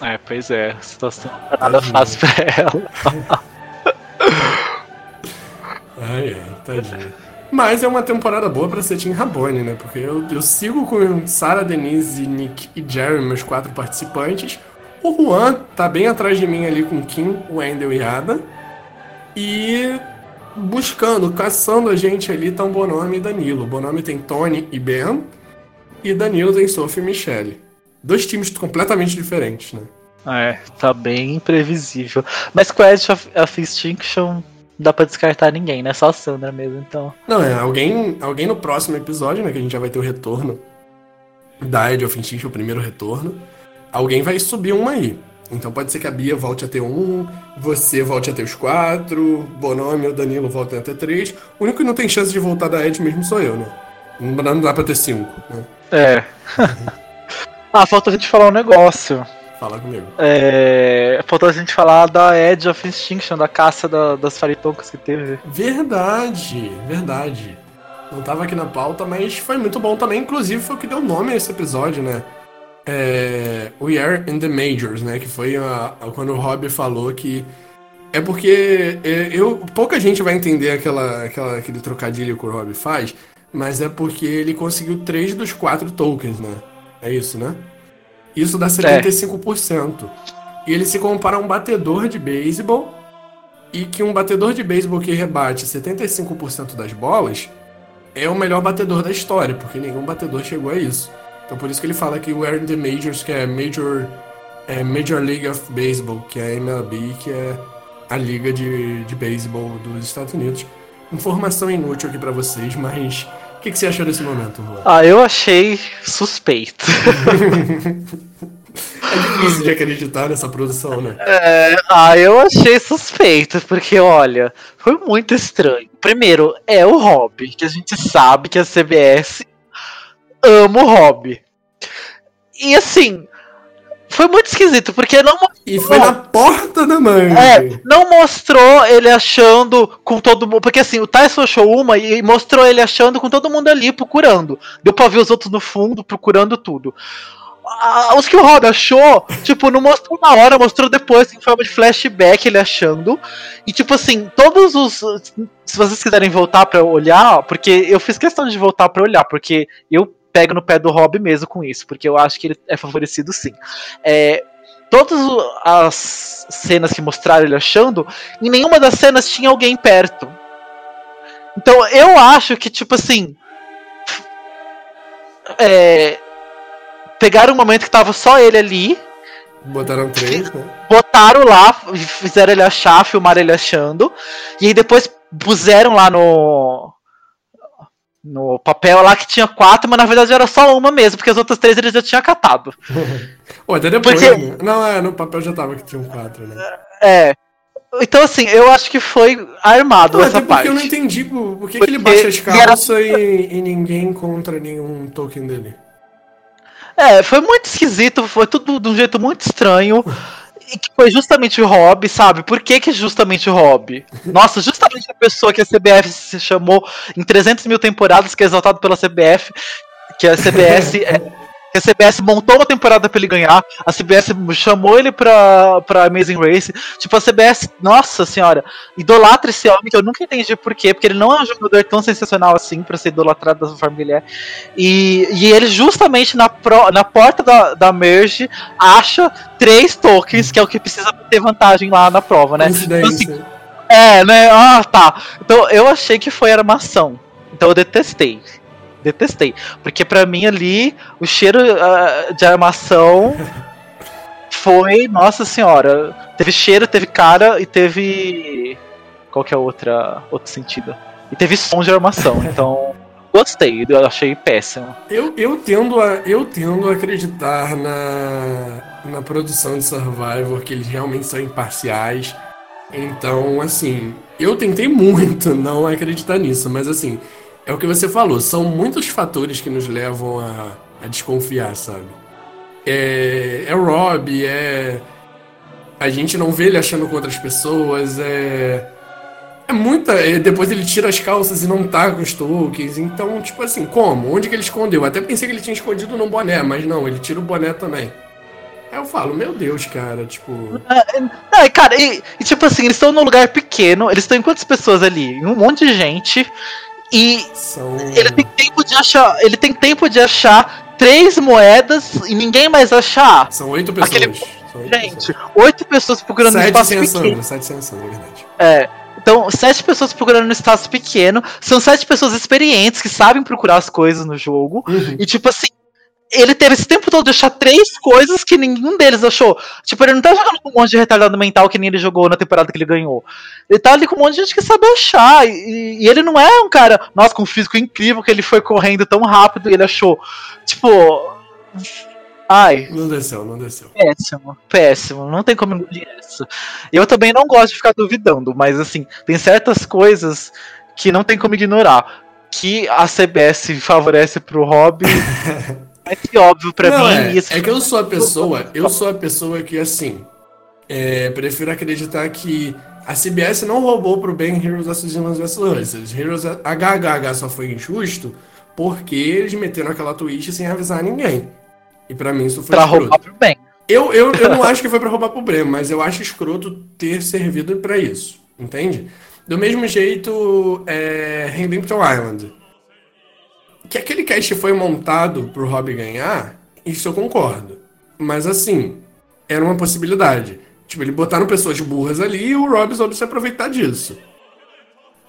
É, pois é, a situação não tá nada fácil pra ela. ai, ai, tadinha. Mas é uma temporada boa pra ser Team Rabone, né? Porque eu, eu sigo com Sarah, Denise, Nick e Jerry, meus quatro participantes. O Juan tá bem atrás de mim ali com Kim, Wendell e Ada. E buscando, caçando a gente ali tá o Bonome e Danilo. O Bonome tem Tony e Ben. E Danilo tem Sophie e Michelle. Dois times completamente diferentes, né? É, tá bem imprevisível. Mas com Edge of, of Extinction dá pra descartar ninguém, né? Só a Sandra mesmo, então. Não, é, alguém, alguém no próximo episódio, né? Que a gente já vai ter o retorno da Edge of Extinction, o primeiro retorno. Alguém vai subir um aí. Então pode ser que a Bia volte a ter um, você volte a ter os quatro, Bonome e o Danilo voltem a ter três. O único que não tem chance de voltar da Edge mesmo sou eu, né? Não dá pra ter cinco, né? É. (laughs) Ah, falta a gente falar um negócio. Fala comigo. É, faltou a gente falar da Edge of Extinction, da caça da, das faritoncas que teve. Verdade, verdade. Não tava aqui na pauta, mas foi muito bom também. Inclusive foi o que deu nome a esse episódio, né? É, We Are in the Majors, né? Que foi a, a, quando o Rob falou que. É porque é, eu, pouca gente vai entender aquela, aquela, aquele trocadilho que o Rob faz, mas é porque ele conseguiu três dos quatro tokens, né? É isso, né? Isso dá 75%. É. E ele se compara a um batedor de beisebol e que um batedor de beisebol que rebate 75% das bolas é o melhor batedor da história, porque nenhum batedor chegou a isso. Então por isso que ele fala que o Aaron the Majors, que é Major, é Major League of Baseball, que é a MLB, que é a liga de, de beisebol dos Estados Unidos. Informação inútil aqui para vocês, mas o que, que, você achou desse momento, Juan? Ah, eu achei suspeito. é difícil de acreditar nessa produção, né? É, ah, eu achei suspeito, porque olha, foi muito estranho. Primeiro, é o Hobby, que a gente sabe que a CBS ama o Hobby. E assim, foi muito esquisito, porque não E foi na porta da mãe. É, não mostrou ele achando com todo mundo. Porque assim, o Tyson achou uma e mostrou ele achando com todo mundo ali procurando. Deu pra ver os outros no fundo procurando tudo. a- os que o Rob achou, tipo, não mostrou na hora, mostrou depois, em forma de flashback, ele achando. E, tipo assim, todos os. Se vocês quiserem voltar pra olhar, porque eu fiz questão de voltar pra olhar, porque eu pego no pé do Rob mesmo com isso, porque eu acho que ele é favorecido sim. É, todas as cenas que mostraram ele achando, em nenhuma das cenas tinha alguém perto. Então eu acho que, tipo assim. É, pegaram um momento que tava só ele ali, Botaram três, né? botaram lá, fizeram ele achar, filmaram ele achando, e aí depois puseram lá no. No papel lá que tinha quatro, mas na verdade era só uma mesmo, porque as outras três ele já tinha catado. (laughs) Ou até depois, Porque- né? Não, é, no papel já tava que tinham quatro, né? É. Então, assim, eu acho que foi armado Não, essa até porque parte. eu não entendi por, por que, Porque que ele baixa as ele era- calças e, e ninguém encontra nenhum token dele. É, foi muito esquisito, foi tudo de um jeito muito estranho. (laughs) Que foi justamente o Rob, sabe? Por que, que justamente o Rob? Nossa, justamente a pessoa que a CBF se chamou em 300 mil temporadas, que é exaltado pela CBF, que a CBS é- que a CBS montou uma temporada pra ele ganhar, a CBS chamou ele pra, pra Amazing Race. Tipo, a CBS, nossa senhora, idolatra esse homem que eu nunca entendi por quê, porque ele não é um jogador tão sensacional assim pra ser idolatrado da forma que ele é. E, e ele justamente na, pro- na porta da, da Merge acha três tokens, que é o que precisa pra ter vantagem lá na prova, né? Coincidência. É, né? Ah, tá. Então eu achei que foi armação. Então eu detestei. Detestei. Porque pra mim ali, o cheiro ah, de armação foi, nossa senhora. Teve cheiro, teve cara e teve. Qual que é outra, outro sentido? E teve som de armação. (laughs) Então, gostei, eu achei péssimo. Eu, eu, tendo a, eu tendo a acreditar na, na produção de Survivor, que eles realmente são imparciais. Então, assim, eu tentei muito (laughs) não acreditar nisso, mas assim, é o que você falou, são muitos fatores que nos levam a, a desconfiar, sabe? É, é o Rob, é. A gente não vê ele achando com outras pessoas, é. É muita. é, Depois ele tira as calças e não tá com os tokens. Então, tipo assim, como? Onde que ele escondeu? Até pensei que ele tinha escondido no boné, mas não, ele tira o boné também. Aí eu falo, meu Deus, cara, tipo. Não, e, cara, e, e, tipo assim, eles estão num lugar pequeno, eles estão em quantas pessoas ali? Um monte de gente. E São. ele tem tempo de achar. Ele tem tempo de achar três moedas e ninguém mais achar. São oito pessoas. Aquele- São oito Gente, oito pessoas procurando pessoas. no Sete espaço sem pequeno. Sete sem a Sandra, é verdade. É. Então, sete pessoas procurando no espaço pequeno. São sete pessoas experientes que sabem procurar as coisas no jogo. Uhum. E tipo assim, ele teve esse tempo todo de achar três coisas que nenhum deles achou. Tipo, ele não tá jogando com um monte de retardado mental que nem ele jogou na temporada que ele ganhou. Ele tá ali com um monte de gente que sabe achar. E, e ele não é um cara, nossa, com um físico incrível que ele foi correndo tão rápido e ele achou. Tipo. Ai, Não desceu, não desceu. péssimo, péssimo. Não tem como engolir isso. Eu também não gosto de ficar duvidando, mas assim, tem certas coisas que não tem como ignorar. Que a CBS favorece pro hobby (laughs) é que óbvio pra Não, mim. é, isso é que eu sou a pessoa, eu sou a pessoa que, assim, é, prefiro acreditar que a CBS não roubou pro Ben Heroes vs Villains vs Hustlers. Heroes HHH só foi injusto porque eles meteram aquela twist sem avisar ninguém. E pra mim isso foi pra escroto. roubar pro bem. Eu, eu, eu (laughs) não acho que foi pra roubar pro Breno, mas eu acho escroto ter servido pra isso, entende? Do mesmo jeito, é, Redemption Island. Que aquele cast foi montado pro Rob ganhar, isso eu concordo. Mas assim, era uma possibilidade. Tipo, ele botaram pessoas burras ali e o Rob soube se aproveitar disso.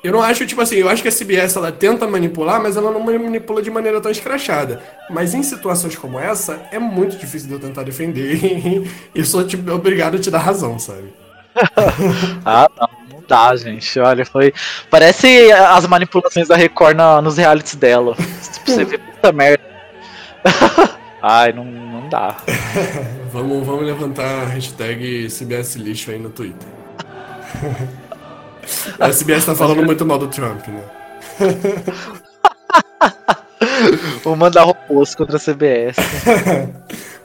Eu não acho, tipo assim, eu acho que a CBS ela tenta manipular, mas ela não manipula de maneira tão escrachada. Mas em situações como essa, é muito difícil de eu tentar defender. e (laughs) eu sou, tipo, obrigado a te dar razão, sabe? (laughs) Ah, não, dá, gente. Olha, foi. Parece as manipulações da Record na- nos realities dela. Tipo, você vê puta merda. (laughs) Ai, não, não dá. (laughs) Vamos, vamos levantar a hashtag CBS lixo aí no Twitter. (laughs) a CBS tá falando muito mal do Trump, né? Vou mandar robôs contra a CBS.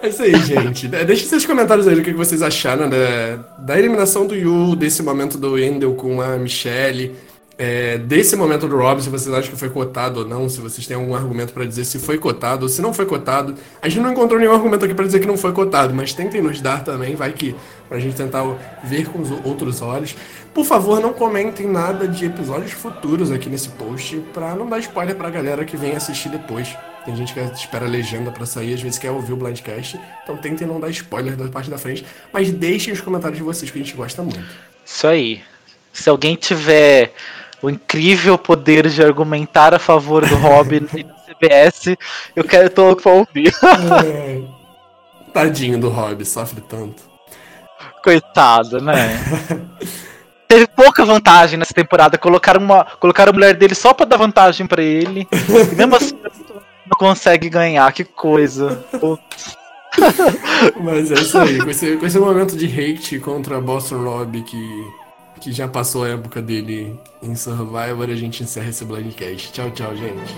É isso aí, gente. De- Deixe seus comentários aí do que vocês acharam da, da eliminação do Yu, desse momento do Endel com a Michelle. é, desse momento do Rob, se vocês acham que foi cotado ou não, se vocês têm algum argumento para dizer se foi cotado ou se não foi cotado. A gente não encontrou nenhum argumento aqui para dizer que não foi cotado, mas tentem nos dar também, vai que pra gente tentar ver com os outros olhos. Por favor, não comentem nada de episódios futuros aqui nesse post, pra não dar spoiler pra galera que vem assistir depois. Tem gente que espera a legenda para sair, às vezes quer ouvir o Blindcast, então tentem não dar spoiler da parte da frente, mas deixem os comentários de vocês que a gente gosta muito. Isso aí. Se alguém tiver o incrível poder de argumentar a favor do Robin no CBS, eu quero todo pra ouvir. É. (laughs) Tadinho do Rob, sofre tanto. Coitado, né? (laughs) Teve pouca vantagem nessa temporada. Colocaram, uma, colocaram a mulher dele só pra dar vantagem para ele. E mesmo assim não consegue ganhar, que coisa. (laughs) Mas é isso aí. Com esse, com esse momento de hate contra Boston Rob que que já passou a época dele em Survivor, a gente encerra esse Blindcast. Tchau, tchau, gente.